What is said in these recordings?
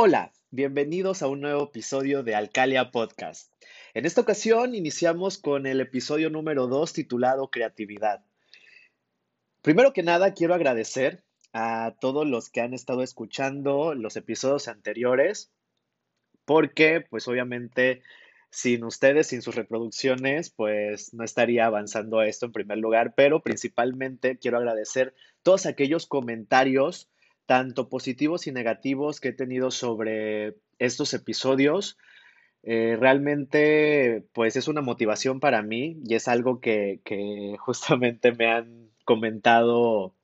Hola, bienvenidos a un nuevo episodio de Alcalia Podcast. En esta ocasión iniciamos con el episodio número 2 titulado Creatividad. Primero que nada, quiero agradecer a todos los que han estado escuchando los episodios anteriores, porque pues obviamente sin ustedes, sin sus reproducciones, pues no estaría avanzando esto en primer lugar, pero principalmente quiero agradecer todos aquellos comentarios tanto positivos y negativos que he tenido sobre estos episodios. Eh, realmente, pues es una motivación para mí y es algo que, que justamente me han comentado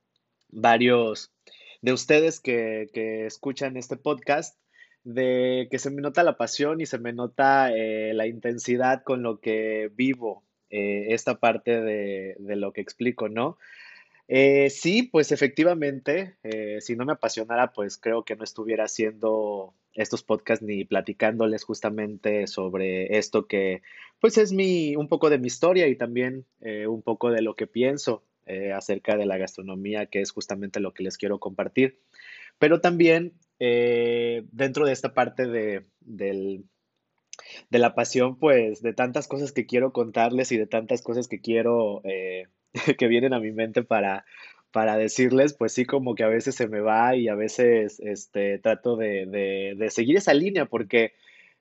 varios de ustedes que, que escuchan este podcast, de que se me nota la pasión y se me nota eh, la intensidad con lo que vivo eh, esta parte de, de lo que explico, ¿no? Eh, sí, pues efectivamente, eh, si no me apasionara, pues creo que no estuviera haciendo estos podcasts ni platicándoles justamente sobre esto que, pues es mi, un poco de mi historia y también eh, un poco de lo que pienso acerca de la gastronomía, que es justamente lo que les quiero compartir. Pero también dentro de esta parte de, del, de la pasión, pues de tantas cosas que quiero contarles y de tantas cosas que quiero que vienen a mi mente para, para decirles, pues sí, como que a veces se me va y a veces este, trato de, de- seguir esa línea porque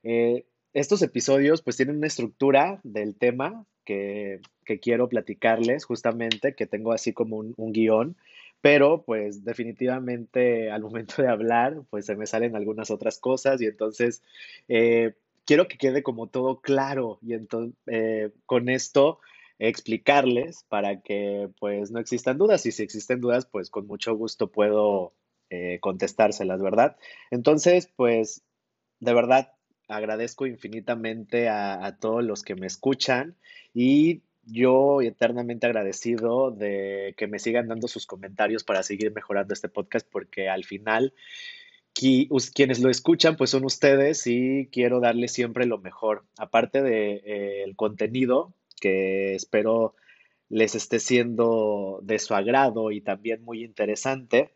eh, estos episodios pues tienen una estructura del tema que, que quiero platicarles justamente, que tengo así como un, guion, pero pues definitivamente al momento de hablar pues se me salen algunas otras cosas y entonces eh, quiero que quede como todo claro y entonces con esto explicarles para que pues no existan dudas y si existen dudas pues con mucho gusto puedo eh, contestárselas, ¿verdad? Entonces pues de verdad agradezco infinitamente a, todos los que me escuchan y yo eternamente agradecido de que me sigan dando sus comentarios para seguir mejorando este podcast porque al final quienes lo escuchan pues son ustedes y quiero darles siempre lo mejor. Aparte de, eh, contenido que espero les esté siendo de su agrado y también muy interesante,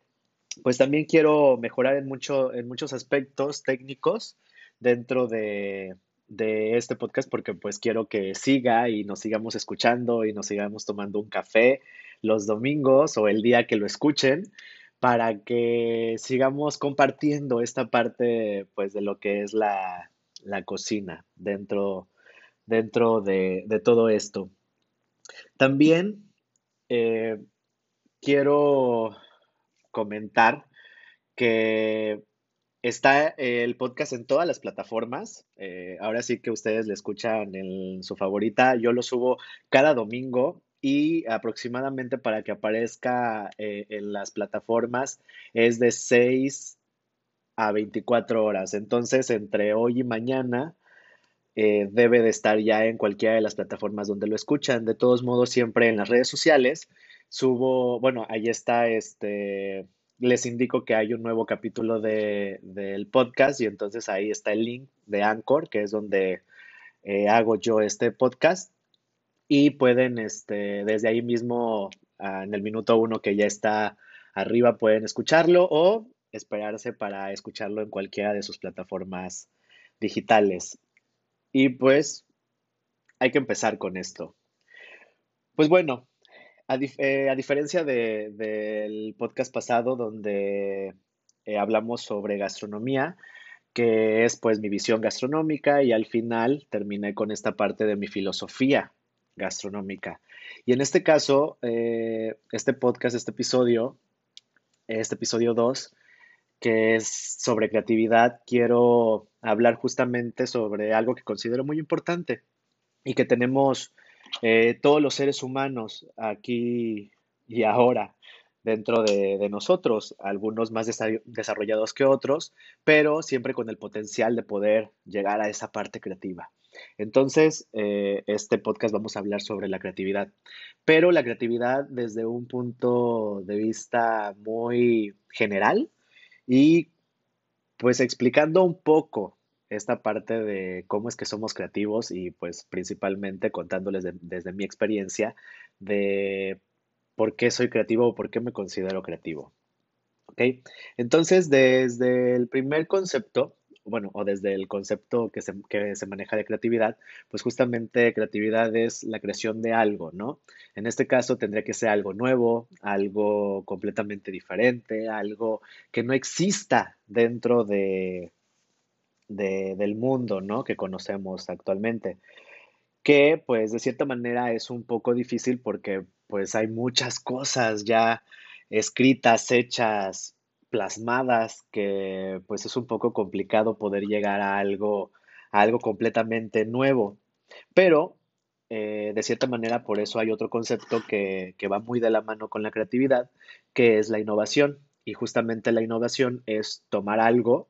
pues también quiero mejorar en mucho, en muchos aspectos técnicos dentro de, de este podcast porque pues quiero que siga y nos sigamos escuchando y nos sigamos tomando un café los domingos o el día que lo escuchen para que sigamos compartiendo esta parte pues de lo que es la, la cocina dentro, dentro de, todo esto. También eh, quiero comentar que está eh, el podcast en todas las plataformas. Eh, ahora sí que ustedes le escuchan en su favorita. Yo lo subo cada domingo y aproximadamente para que aparezca en las plataformas es de 6 a 24 horas. Entonces, entre hoy y mañana eh, debe de estar ya en cualquiera de las plataformas donde lo escuchan. De todos modos, siempre en las redes sociales subo, bueno, ahí está, este, les indico que hay un nuevo capítulo de, del podcast y entonces ahí está el link de Anchor, que es donde eh, hago yo este podcast y pueden, este, desde ahí mismo, ah, en el minuto uno que ya está arriba, pueden escucharlo o esperarse para escucharlo en cualquiera de sus plataformas digitales. Y pues hay que empezar con esto. Pues bueno, a, eh, diferencia de- del podcast pasado donde eh, hablamos sobre gastronomía, que es pues mi visión gastronómica y al final terminé con esta parte de mi filosofía gastronómica. Y en este caso, eh, este podcast, este episodio, este episodio 2, que es sobre creatividad, quiero hablar justamente sobre algo que considero muy importante y que tenemos eh, todos los seres humanos aquí y ahora dentro de, nosotros, algunos más desarrollados que otros, pero siempre con el potencial de poder llegar a esa parte creativa. Entonces, eh, este podcast vamos a hablar sobre la creatividad, pero la creatividad desde un punto de vista muy general y pues explicando un poco esta parte de cómo es que somos creativos y pues principalmente contándoles desde mi experiencia de por qué soy creativo o por qué me considero creativo. ¿Ok? Entonces, desde el primer concepto, bueno, o desde el concepto que se, que se, maneja de creatividad, pues justamente creatividad es la creación de algo, ¿no? En este caso tendría que ser algo nuevo, algo completamente diferente, algo que no exista dentro de, del mundo, ¿no? Que conocemos actualmente. Que pues de cierta manera es un poco difícil porque pues hay muchas cosas ya escritas, hechas, plasmadas, que pues es un poco complicado poder llegar a algo, a algo completamente nuevo. Pero, eh, de cierta manera, por eso hay otro concepto que, que va muy de la mano con la creatividad, que es la innovación. Y justamente la innovación es tomar algo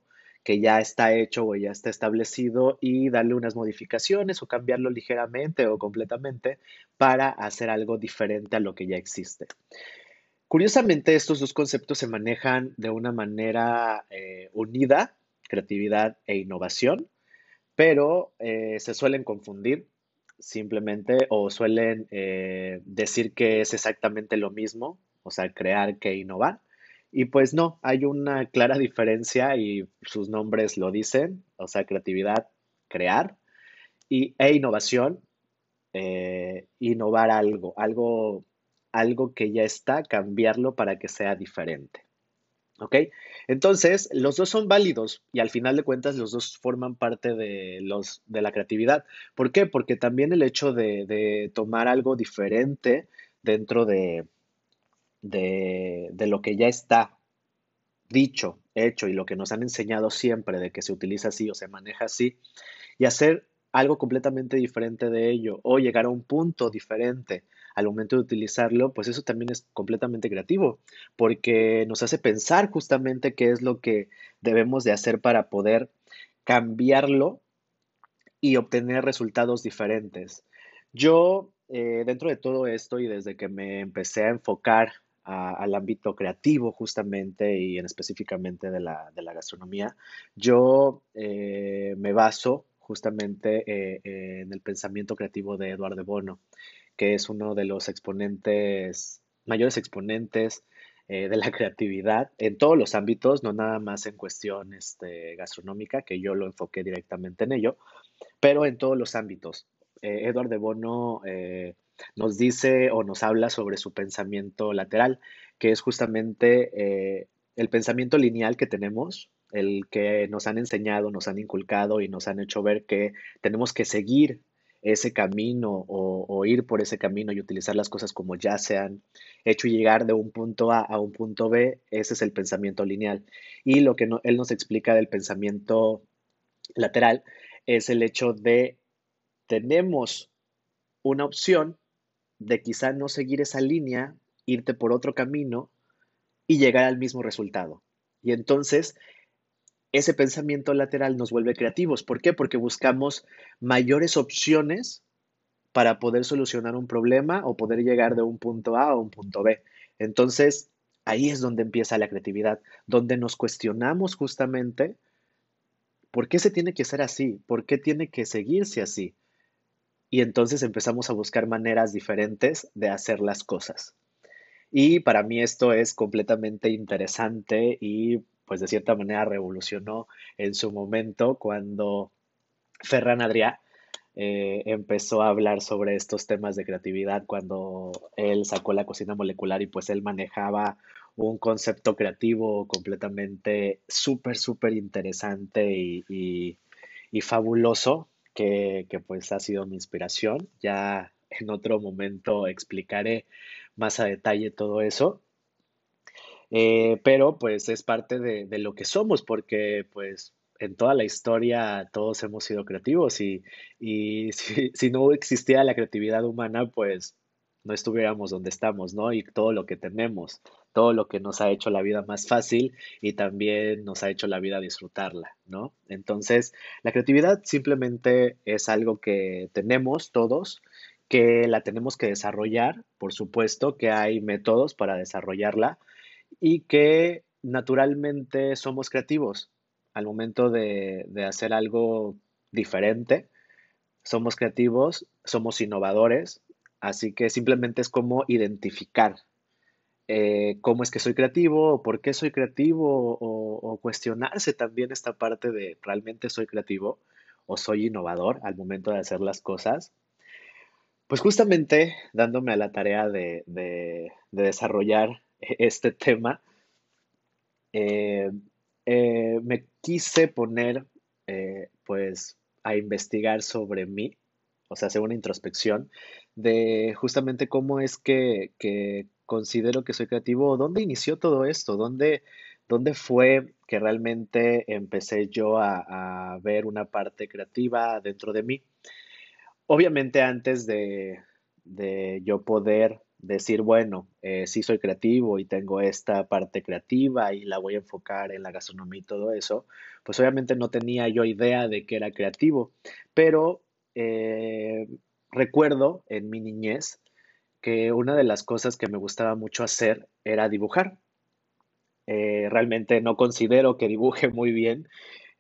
que ya está hecho o ya está establecido y darle unas modificaciones o cambiarlo ligeramente o completamente para hacer algo diferente a lo que ya existe. Curiosamente, estos dos conceptos se manejan de una manera eh, unida, creatividad e innovación, pero eh, se suelen confundir simplemente o suelen eh, decir que es exactamente lo mismo, o sea, crear que innovar. Y pues no, hay una clara diferencia y sus nombres lo dicen, o sea, creatividad, crear, y, e innovación, innovar algo, algo algo que ya está, cambiarlo para que sea diferente. ¿Ok? Entonces, los dos son válidos y al final de cuentas los dos forman parte de, los, de la creatividad. ¿Por qué? Porque también el hecho de, tomar algo diferente dentro de, de, de, lo que ya está dicho, hecho y lo que nos han enseñado siempre de que se utiliza así o se maneja así y hacer algo completamente diferente de ello o llegar a un punto diferente al momento de utilizarlo, pues eso también es completamente creativo, porque nos hace pensar justamente qué es lo que debemos de hacer para poder cambiarlo y obtener resultados diferentes. Yo, eh, dentro de todo esto y desde que me empecé a enfocar al ámbito creativo justamente y en específicamente de la, gastronomía, yo eh, me baso justamente eh, en el pensamiento creativo de Eduardo Bono que es uno de los exponentes, mayores exponentes eh, de la creatividad en todos los ámbitos, no nada más en cuestión este, gastronómica, que yo lo enfoqué directamente en ello, pero en todos los ámbitos. Eh, Edward de Bono eh, nos dice o nos habla sobre su pensamiento lateral, que es justamente el pensamiento lineal que tenemos, el que nos han enseñado, nos han inculcado y nos han hecho ver que tenemos que seguir ese camino o, ir por ese camino y utilizar las cosas como ya se han hecho llegar de un punto A a un punto B, ese es el pensamiento lineal. Y lo que él nos explica del pensamiento lateral es el hecho de tenemos una opción de quizá no seguir esa línea, irte por otro camino y llegar al mismo resultado. Y entonces ese pensamiento lateral nos vuelve creativos. ¿Por qué? Porque buscamos mayores opciones para poder solucionar un problema o poder llegar de un punto A a un punto B. Entonces, ahí es donde empieza la creatividad, donde nos cuestionamos justamente por qué se tiene que ser así, por qué tiene que seguirse así. Y entonces empezamos a buscar maneras diferentes de hacer las cosas. Y para mí esto es completamente interesante y pues de cierta manera revolucionó en su momento cuando Ferran Adrià eh, empezó a hablar sobre estos temas de creatividad cuando él sacó la cocina molecular y pues él manejaba un concepto creativo completamente súper, súper interesante y, fabuloso que, que pues ha sido mi inspiración. Ya en otro momento explicaré más a detalle todo eso. Eh, pero pues es parte de, de lo que somos, porque pues en toda la historia todos hemos sido creativos y, y si, si no existiera la creatividad humana, pues no estuviéramos donde estamos, ¿no? Y todo lo que tenemos, todo lo que nos ha hecho la vida más fácil y también nos ha hecho la vida disfrutarla, ¿no? Entonces, la creatividad simplemente es algo que tenemos todos, que la tenemos que desarrollar, por supuesto que hay métodos para desarrollarla y que naturalmente somos creativos al momento de, de hacer algo diferente. Somos creativos, somos innovadores, así que simplemente es como identificar eh, cómo es que soy creativo, o por qué soy creativo, o, o cuestionarse también esta parte de realmente soy creativo o soy innovador al momento de hacer las cosas. Pues justamente dándome a la tarea de, de- de desarrollar este tema, eh, eh, me quise poner eh, pues a investigar sobre mí, o sea, hacer una introspección de justamente cómo es que, que considero que soy creativo, dónde inició todo esto, dónde, dónde fue que realmente empecé yo a, a ver una parte creativa dentro de mí. Obviamente antes de, de yo poder decir, bueno, eh, sí soy creativo y tengo esta parte creativa y la voy a enfocar en la gastronomía y todo eso, pues obviamente no tenía yo idea de que era creativo, pero eh, recuerdo en mi niñez que una de las cosas que me gustaba mucho hacer era dibujar. Eh, realmente no considero que dibuje muy bien,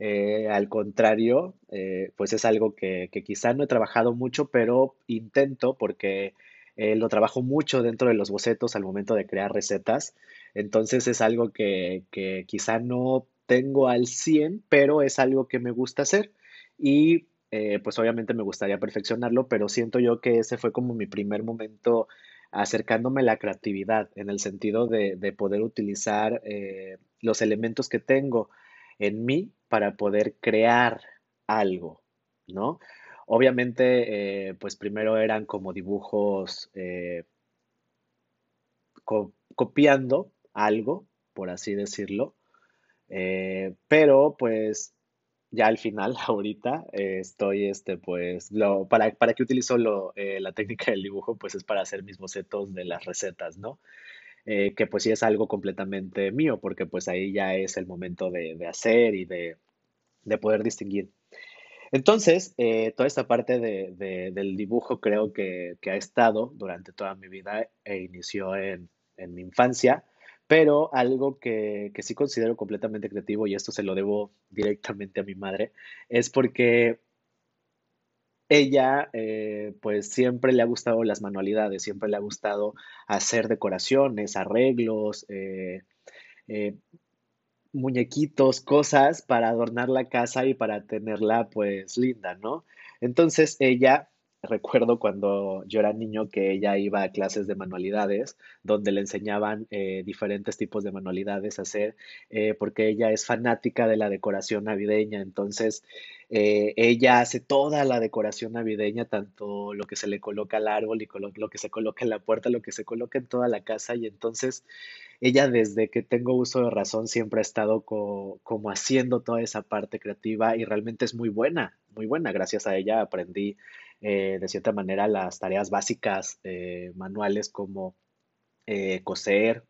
eh, al contrario, eh, pues es algo que, que quizá no he trabajado mucho, pero intento porque eh, lo trabajo mucho dentro de los bocetos al momento de crear recetas. Entonces es algo que, que quizá no tengo al 100, pero es algo que me gusta hacer. Y eh, pues obviamente me gustaría perfeccionarlo, pero siento yo que ese fue como mi primer momento acercándome a la creatividad, en el sentido de, de poder utilizar eh, los elementos que tengo en mí para poder crear algo, ¿no? Obviamente, eh, pues primero eran como dibujos eh, co- copiando algo, por así decirlo, eh, pero pues ya al final, ahorita, estoy, este, pues, para, ¿para qué utilizo la técnica del dibujo? Pues es para hacer mis bocetos de las recetas, ¿no? Que pues sí es algo completamente mío, porque pues ahí ya es el momento de, de hacer y de, de poder distinguir. Entonces, eh, toda esta parte de- de- del dibujo creo que, ha estado durante toda mi vida e inició en, mi infancia, pero algo que, que sí considero completamente creativo, y esto se lo debo directamente a mi madre, es porque ella, eh, pues siempre le ha gustado las manualidades, siempre le ha gustado hacer decoraciones, arreglos, eh, muñequitos, cosas para adornar la casa y para tenerla pues linda, ¿no? Entonces ella, recuerdo cuando yo era niño que ella iba a clases de manualidades, donde le enseñaban eh, diferentes tipos de manualidades a hacer, eh, porque ella es fanática de la decoración navideña, entonces eh, ella hace toda la decoración navideña, tanto lo que se le coloca al árbol y lo que se coloca en la puerta, lo que se coloca en toda la casa, y entonces ella desde que tengo uso de razón siempre ha estado co- como haciendo toda esa parte creativa y realmente es muy buena, muy buena. Gracias a ella aprendí eh, de cierta manera las tareas básicas eh, manuales como coser,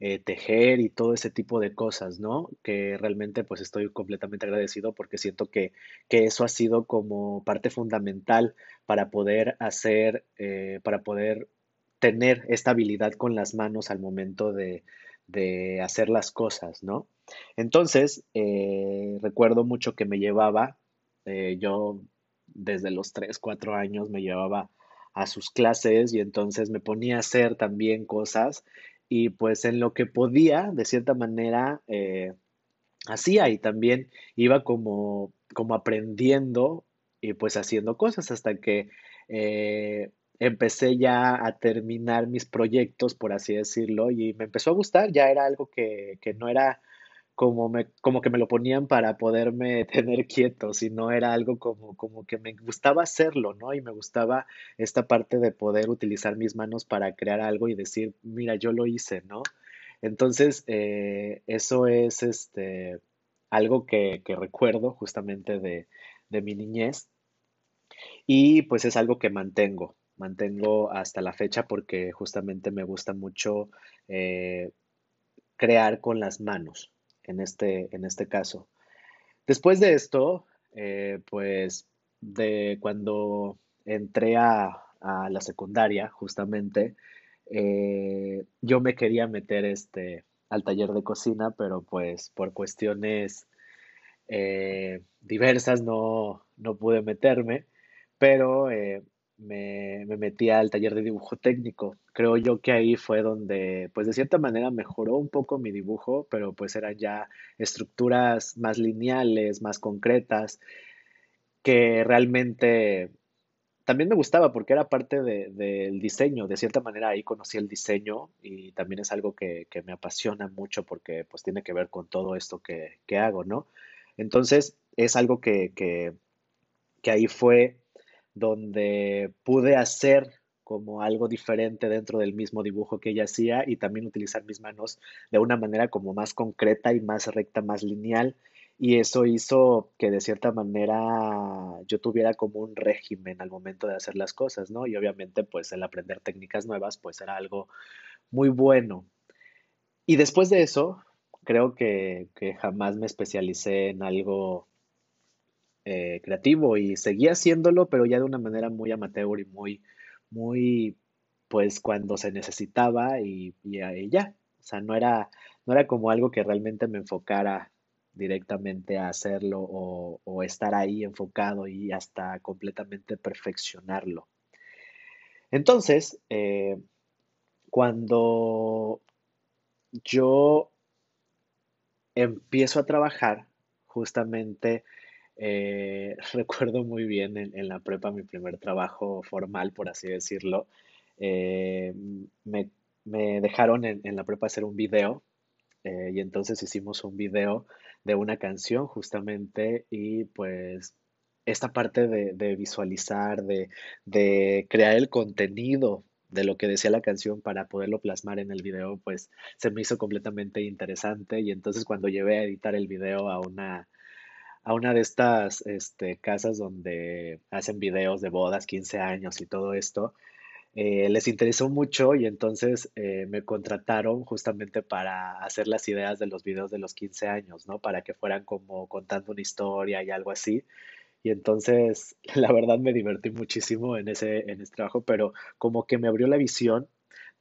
eh, tejer y todo ese tipo de cosas, ¿no? Que realmente pues estoy completamente agradecido porque siento que, que eso ha sido como parte fundamental para poder hacer, eh, para poder tener esta habilidad con las manos al momento de, de hacer las cosas, ¿no? Entonces, eh, recuerdo mucho que me llevaba, yo desde los 3 4 años me llevaba a sus clases y entonces me ponía a hacer también cosas y pues en lo que podía, de cierta manera, eh, hacía y también iba como, como aprendiendo y pues haciendo cosas hasta que eh, empecé ya a terminar mis proyectos, por así decirlo, y me empezó a gustar, ya era algo que, que no era como me, como que me lo ponían para poderme tener quieto, sino era algo como, como que me gustaba hacerlo, ¿no? Y me gustaba esta parte de poder utilizar mis manos para crear algo y decir, mira, yo lo hice, ¿no? Entonces, eh, eso es este, algo que, que recuerdo justamente de, de mi niñez y pues es algo que mantengo, mantengo hasta la fecha porque justamente me gusta mucho eh, crear con las manos en este, en este caso. Después de esto, eh, pues de cuando entré a, la secundaria, justamente, eh, yo me quería meter este, al taller de cocina, pero pues por cuestiones eh, diversas no, no pude meterme, pero me, me metí al taller de dibujo técnico. Creo yo que ahí fue donde, pues de cierta manera mejoró un poco mi dibujo, pero pues eran ya estructuras más lineales, más concretas, que realmente también me gustaba porque era parte de- del diseño. De cierta manera ahí conocí el diseño y también es algo que, que me apasiona mucho porque pues tiene que ver con todo esto que, que hago, ¿no? Entonces es algo que, que ahí fue donde pude hacer como algo diferente dentro del mismo dibujo que ella hacía y también utilizar mis manos de una manera como más concreta y más recta, más lineal. Y eso hizo que de cierta manera yo tuviera como un régimen al momento de hacer las cosas, ¿no? Y obviamente pues el aprender técnicas nuevas pues era algo muy bueno. Y después de eso, creo que, que jamás me especialicé en algo eh, creativo y seguía haciéndolo, pero ya de una manera muy amateur y muy, muy, pues cuando se necesitaba y, ahí ya. O sea, no era, no era como algo que realmente me enfocara directamente a hacerlo o, o estar ahí enfocado y hasta completamente perfeccionarlo. Entonces, eh, cuando yo empiezo a trabajar, justamente eh, recuerdo muy bien en, en la prepa mi primer trabajo formal, por así decirlo. eh, me, me dejaron en, en la prepa hacer un video eh, y entonces hicimos un video de una canción justamente y pues esta parte de, de visualizar, de, de crear el contenido de lo que decía la canción para poderlo plasmar en el video, pues se me hizo completamente interesante y entonces cuando llevé a editar el video a una a una de estas este, casas donde hacen videos de bodas, 15 años y todo esto, eh, les interesó mucho y entonces eh, me contrataron justamente para hacer las ideas de los videos de los 15 años, ¿no? Para que fueran como contando una historia y algo así. Y entonces, la verdad me divertí muchísimo en ese, en ese trabajo, pero como que me abrió la visión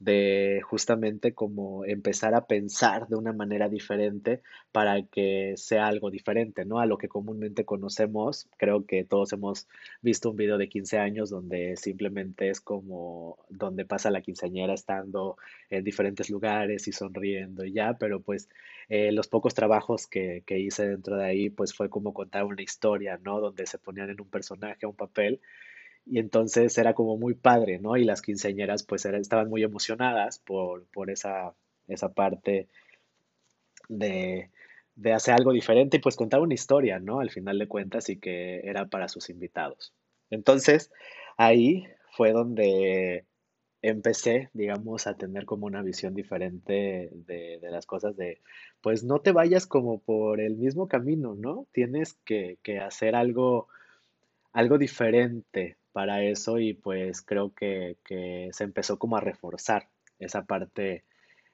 de justamente como empezar a pensar de una manera diferente para que sea algo diferente, ¿no? A lo que comúnmente conocemos. Creo que todos hemos visto un video de 15 años donde simplemente es como donde pasa la quinceañera estando en diferentes lugares y sonriendo y ya, pero pues eh, los pocos trabajos que, que hice dentro de ahí, pues fue como contar una historia, ¿no? Donde se ponían en un personaje, un papel y entonces era como muy padre, ¿no? Y las quinceañeras pues era- estaban muy emocionadas por, por esa, esa parte de, de hacer algo diferente y pues contar una historia, ¿no? Al final de cuentas y que era para sus invitados. Entonces ahí fue donde empecé, digamos, a tener como una visión diferente de, de las cosas de, pues no te vayas como por el mismo camino, ¿no? Tienes que, que hacer algo algo diferente para eso y pues creo que, se empezó como a reforzar esa parte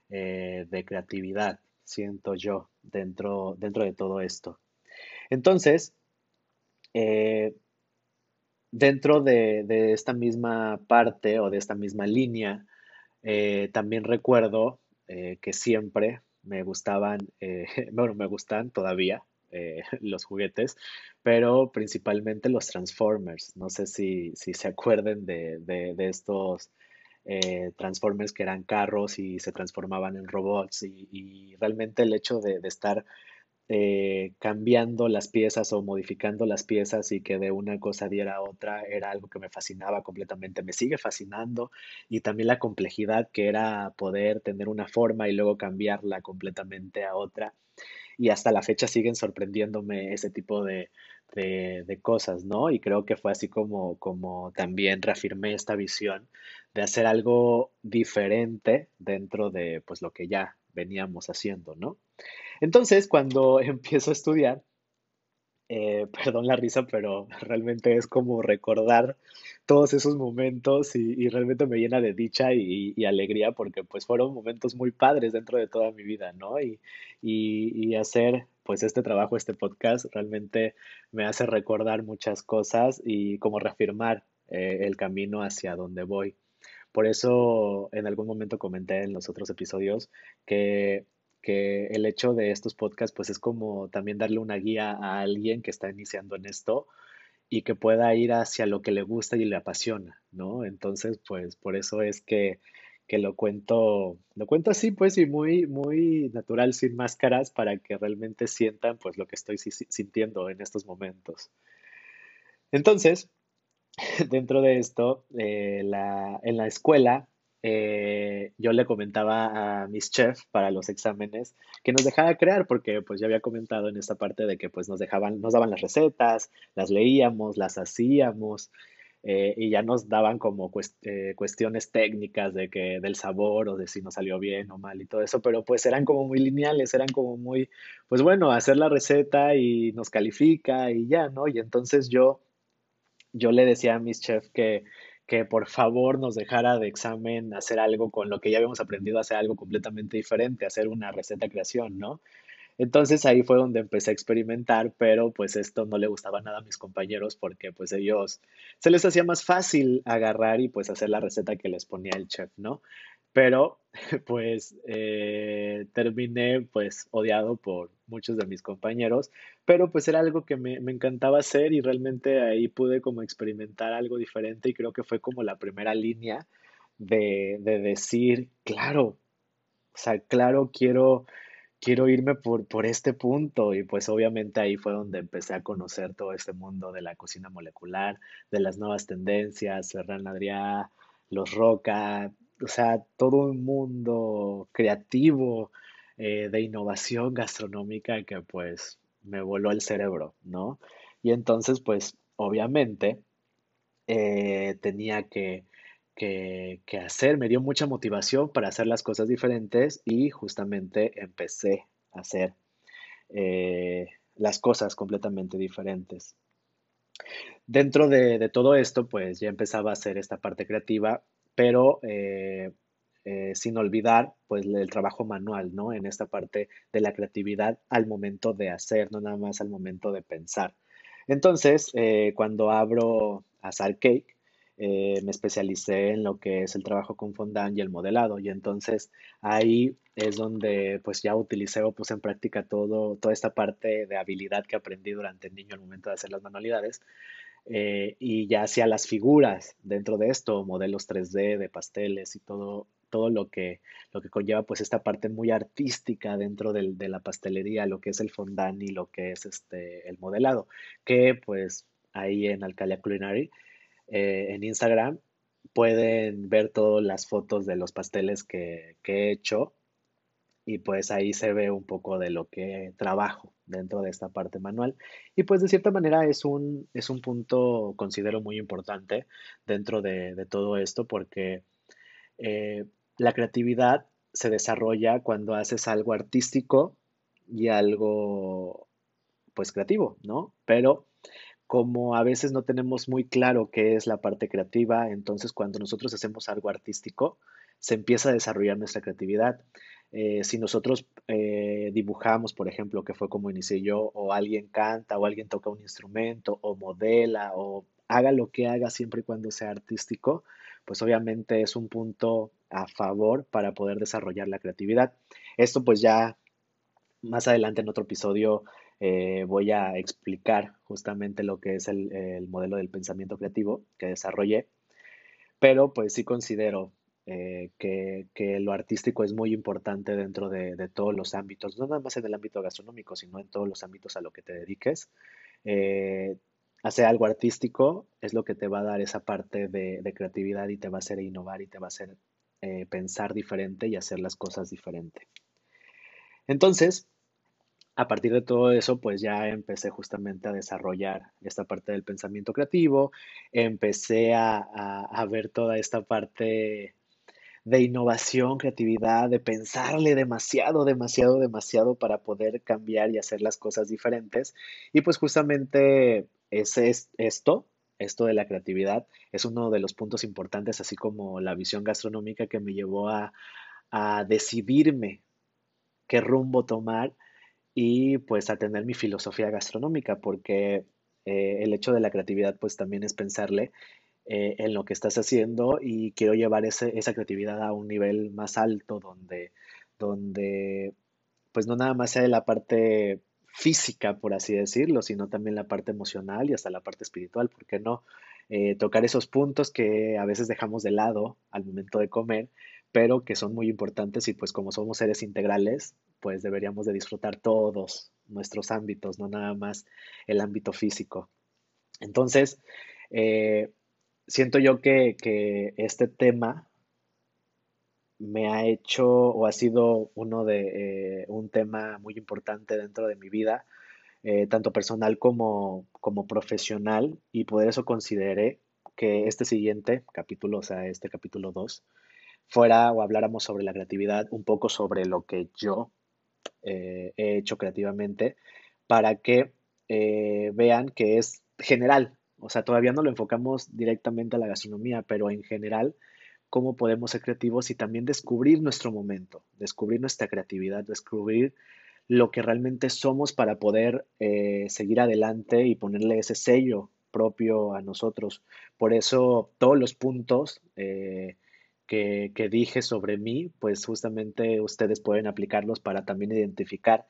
eh, de creatividad, siento yo, dentro, dentro de todo esto. Entonces, eh, dentro de, esta misma parte o de esta misma línea, eh, también recuerdo que siempre me gustaban, bueno, me gustan todavía eh, los juguetes, pero principalmente los Transformers. No sé si, se acuerden de, estos eh, Transformers que eran carros y se transformaban en robots y, realmente el hecho de, de estar eh, cambiando las piezas o modificando las piezas y que de una cosa diera a otra era algo que me fascinaba completamente, me sigue fascinando y también la complejidad que era poder tener una forma y luego cambiarla completamente a otra y hasta la fecha siguen sorprendiéndome ese tipo de, de- cosas, ¿no? Y creo que fue así como, como también reafirmé esta visión de hacer algo diferente dentro de pues lo que ya veníamos haciendo, ¿no? Entonces, cuando empiezo a estudiar, eh, perdón la risa, pero realmente es como recordar todos esos momentos y, realmente me llena de dicha y, alegría porque pues fueron momentos muy padres dentro de toda mi vida, ¿no? Y, y, hacer pues este trabajo, este podcast, realmente me hace recordar muchas cosas y como reafirmar eh, el camino hacia donde voy. Por eso en algún momento comenté en los otros episodios que que el hecho de estos podcasts pues es como también darle una guía a alguien que está iniciando en esto y que pueda ir hacia lo que le gusta y le apasiona, ¿no? Entonces, pues por eso es que, que lo cuento, lo cuento así, pues, y muy, muy natural, sin máscaras, para que realmente sientan, pues, lo que estoy sintiendo en estos momentos. Entonces, dentro de esto, eh, la, en la escuela eh, yo le comentaba a mis chefs para los exámenes que nos dejara crear, porque pues ya había comentado en esta parte de que pues nos dejaban, nos daban las recetas, las leíamos, las hacíamos, eh, y ya nos daban como eh, cuestiones técnicas de que del sabor o de si nos salió bien o mal y todo eso, pero pues eran como muy lineales, eran como muy, pues bueno, hacer la receta y nos califica y ya, ¿no? Y entonces yo, yo le decía a mis chefs que que por favor nos dejara de examen hacer algo con lo que ya habíamos aprendido, hacer algo completamente diferente, hacer una receta creación, ¿no? Entonces ahí fue donde empecé a experimentar, pero pues esto no le gustaba nada a mis compañeros porque pues ellos se les hacía más fácil agarrar y pues hacer la receta que les ponía el chef, ¿no? Pero pues eh, terminé pues odiado por muchos de mis compañeros, pero pues era algo que me, encantaba hacer y realmente ahí pude como experimentar algo diferente y creo que fue como la primera línea de, de decir, claro, o sea, claro, quiero, quiero irme por, por este punto y pues obviamente ahí fue donde empecé a conocer todo este mundo de la cocina molecular, de las nuevas tendencias, Ferran Adrià, los Roca, o sea, todo un mundo creativo eh, de innovación gastronómica que pues me voló el cerebro, ¿no? Y entonces pues obviamente eh, tenía que, que, hacer, me dio mucha motivación para hacer las cosas diferentes y justamente empecé a hacer eh, las cosas completamente diferentes. Dentro de, de, todo esto, pues ya empezaba a hacer esta parte creativa pero eh, eh, sin olvidar pues el trabajo manual, ¿no? En esta parte de la creatividad al momento de hacer, no nada más al momento de pensar. Entonces, eh, cuando abro Azar Cake, me especialicé en lo que es el trabajo con fondant y el modelado y entonces ahí es donde pues ya utilicé o puse en práctica todo, toda esta parte de habilidad que aprendí durante el niño al momento de hacer las manualidades eh, y ya hacía las figuras dentro de esto, modelos 3D de pasteles y todo, todo lo que, lo que conlleva pues esta parte muy artística dentro del, de la pastelería, lo que es el fondant y lo que es este, el modelado, que pues ahí en Alcalia Culinary, eh, en Instagram, pueden ver todas las fotos de los pasteles que, que he hecho y pues ahí se ve un poco de lo que trabajo dentro de esta parte manual. Y pues de cierta manera es un, es un punto, considero muy importante dentro de, todo esto porque eh, la creatividad se desarrolla cuando haces algo artístico y algo pues creativo, ¿no? Pero como a veces no tenemos muy claro qué es la parte creativa, entonces cuando nosotros hacemos algo artístico, se empieza a desarrollar nuestra creatividad. Eh, si nosotros eh, dibujamos, por ejemplo, que fue como inicié yo, o alguien canta, o alguien toca un instrumento, o modela, o haga lo que haga siempre y cuando sea artístico, pues obviamente es un punto a favor para poder desarrollar la creatividad. Esto pues ya más adelante en otro episodio eh, voy a explicar justamente lo que es el, el modelo del pensamiento creativo que desarrollé, pero pues sí considero eh, que, lo artístico es muy importante dentro de, todos los ámbitos, no nada más en el ámbito gastronómico, sino en todos los ámbitos a lo que te dediques. Eh, hacer algo artístico es lo que te va a dar esa parte de, creatividad y te va a hacer innovar y te va a hacer eh, pensar diferente y hacer las cosas diferente. Entonces, a partir de todo eso, pues ya empecé justamente a desarrollar esta parte del pensamiento creativo, empecé a ver toda esta parte de innovación, creatividad, de pensarle demasiado, demasiado, demasiado para poder cambiar y hacer las cosas diferentes. Y pues justamente es esto, esto de la creatividad, es uno de los puntos importantes, así como la visión gastronómica que me llevó a, a decidirme qué rumbo tomar y pues a tener mi filosofía gastronómica, porque eh, el hecho de la creatividad pues también es pensarle eh, en lo que estás haciendo y quiero llevar esa creatividad a un nivel más alto donde, donde pues no nada más sea de la parte física, por así decirlo, sino también la parte emocional y hasta la parte espiritual, ¿por qué no? Eh, tocar esos puntos que a veces dejamos de lado al momento de comer, pero que son muy importantes y pues como somos seres integrales, pues deberíamos de disfrutar todos nuestros ámbitos, no nada más el ámbito físico. Entonces, eh, siento yo que, este tema me ha hecho o ha sido uno de eh, un tema muy importante dentro de mi vida, eh, tanto personal como, como profesional, y por eso consideré que este siguiente capítulo, o sea, este capítulo 2, fuera o habláramos sobre la creatividad, un poco sobre lo que yo eh, he hecho creativamente para que vean que es general. O sea, todavía no lo enfocamos directamente a la gastronomía, pero en general, cómo podemos ser creativos y también descubrir nuestro momento, descubrir nuestra creatividad, descubrir lo que realmente somos para poder eh, seguir adelante y ponerle ese sello propio a nosotros. Por eso todos los puntos que, dije sobre mí, pues justamente ustedes pueden aplicarlos para también identificar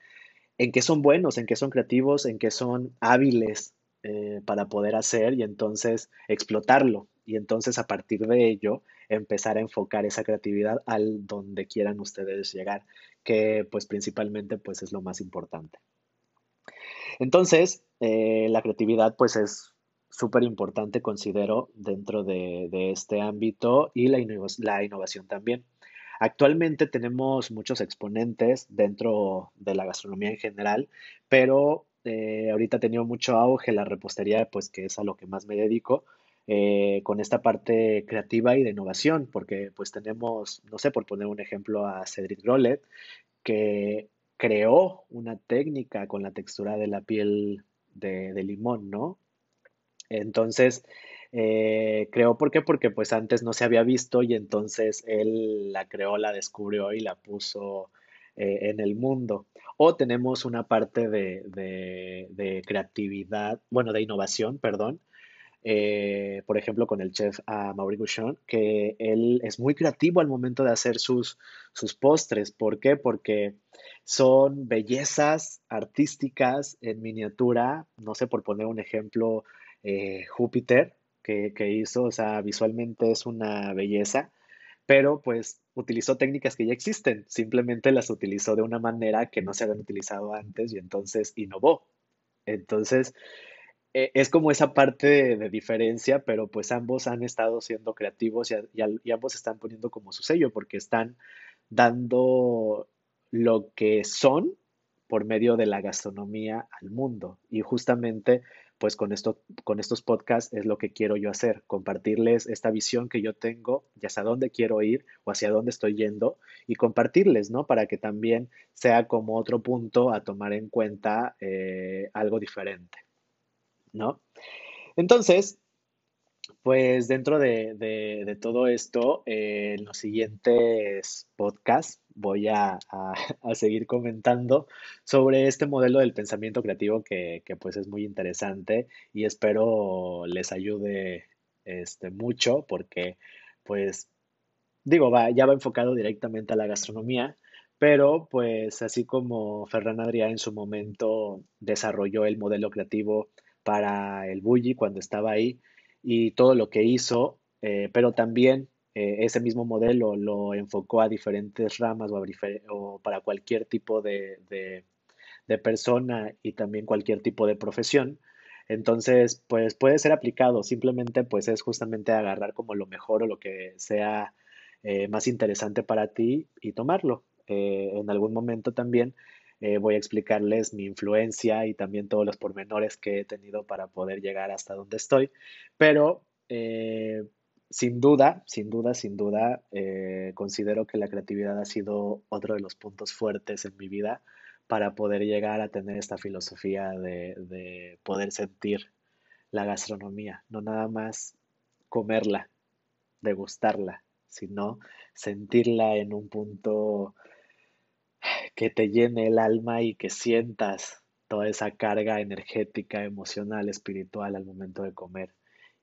en qué son buenos, en qué son creativos, en qué son hábiles eh, para poder hacer y entonces explotarlo. Y entonces a partir de ello empezar a enfocar esa creatividad al donde quieran ustedes llegar, que pues principalmente pues es lo más importante. Entonces, eh, la creatividad pues es súper importante, considero, dentro de, este ámbito y la, la innovación también. Actualmente tenemos muchos exponentes dentro de la gastronomía en general, pero eh, ahorita ha tenido mucho auge la repostería, pues que es a lo que más me dedico, eh, con esta parte creativa y de innovación, porque pues tenemos, no sé, por poner un ejemplo a Cedric Rollet, que creó una técnica con la textura de la piel de, de limón, ¿no? Entonces, eh, creo, ¿por qué? Porque pues antes no se había visto y entonces él la creó, la descubrió y la puso eh, en el mundo. O tenemos una parte de, de, creatividad, bueno, de innovación, perdón, eh, por ejemplo, con el chef uh, Maurice que él es muy creativo al momento de hacer sus, sus postres. ¿Por qué? Porque son bellezas artísticas en miniatura, no sé, por poner un ejemplo, eh, Júpiter que, hizo, o sea, visualmente es una belleza, pero pues utilizó técnicas que ya existen, simplemente las utilizó de una manera que no se habían utilizado antes y entonces innovó. Entonces, e, es como esa parte de, diferencia, pero pues ambos han estado siendo creativos y, ambos están poniendo como su sello porque están dando lo que son por medio de la gastronomía al mundo. Y justamente pues con, esto, con estos podcasts es lo que quiero yo hacer, compartirles esta visión que yo tengo y hacia dónde quiero ir o hacia dónde estoy yendo y compartirles, ¿no? Para que también sea como otro punto a tomar en cuenta eh, algo diferente, ¿no? Entonces, pues dentro de, todo esto, eh, en los siguientes podcasts voy a, seguir comentando sobre este modelo del pensamiento creativo que, pues es muy interesante y espero les ayude este, mucho porque pues digo, va, ya va enfocado directamente a la gastronomía, pero pues así como Ferran Adrià en su momento desarrolló el modelo creativo para el Bulli cuando estaba ahí, y todo lo que hizo, eh, pero también eh, ese mismo modelo lo enfocó a diferentes ramas o, para cualquier tipo de, persona y también cualquier tipo de profesión. Entonces, pues puede ser aplicado, simplemente pues es justamente agarrar como lo mejor o lo que sea eh, más interesante para ti y tomarlo. en algún momento también eh, voy a explicarles mi influencia y también todos los pormenores que he tenido para poder llegar hasta donde estoy. Pero, eh, sin duda, sin duda, sin duda, eh, considero que la creatividad ha sido otro de los puntos fuertes en mi vida para poder llegar a tener esta filosofía de, de poder sentir la gastronomía, no nada más comerla, degustarla, sino sentirla en un punto que te llene el alma y que sientas toda esa carga energética, emocional, espiritual al momento de comer.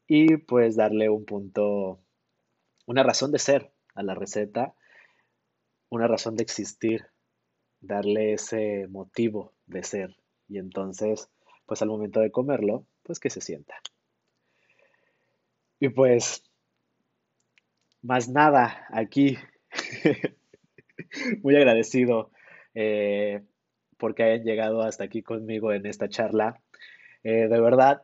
Y pues darle un punto, una razón de ser a la receta, una razón de existir, darle ese motivo de ser. Y entonces, pues al momento de comerlo, pues que se sienta. Y pues, más nada aquí. Muy agradecido eh, porque hayan llegado hasta aquí conmigo en esta charla. Eh, de verdad,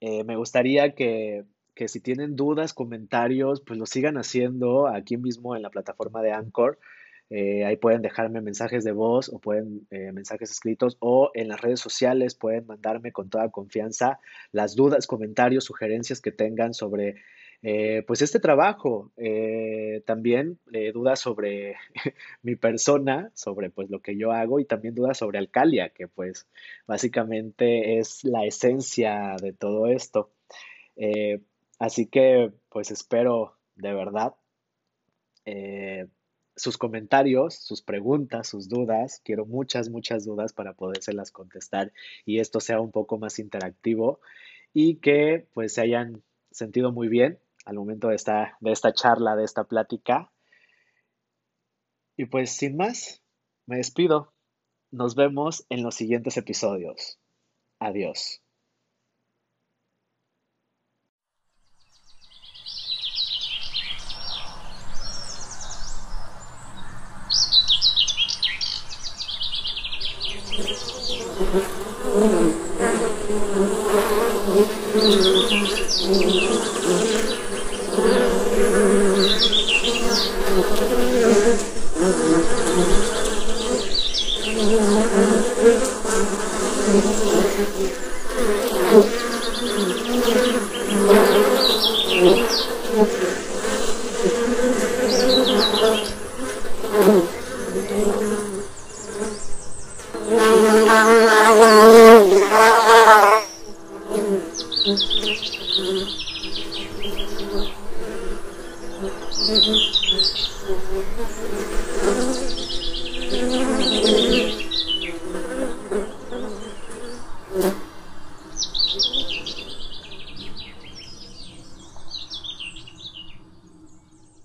eh, me gustaría que, que, si tienen dudas, comentarios, pues lo sigan haciendo aquí mismo en la plataforma de Anchor. ahí pueden dejarme mensajes de voz o pueden mensajes escritos o en las redes sociales pueden mandarme con toda confianza las dudas, comentarios, sugerencias que tengan sobre eh, pues este trabajo eh, también eh, dudas sobre mi persona, sobre pues lo que yo hago y también dudas sobre Alcalia, que pues básicamente es la esencia de todo esto. así que pues espero de verdad sus comentarios, sus preguntas, sus dudas. Quiero muchas, muchas dudas para podérselas contestar y esto sea un poco más interactivo y que pues se hayan sentido muy bien al momento de esta, de esta charla, de esta plática. Y pues sin más, me despido. Nos vemos en los siguientes episodios. Adiós.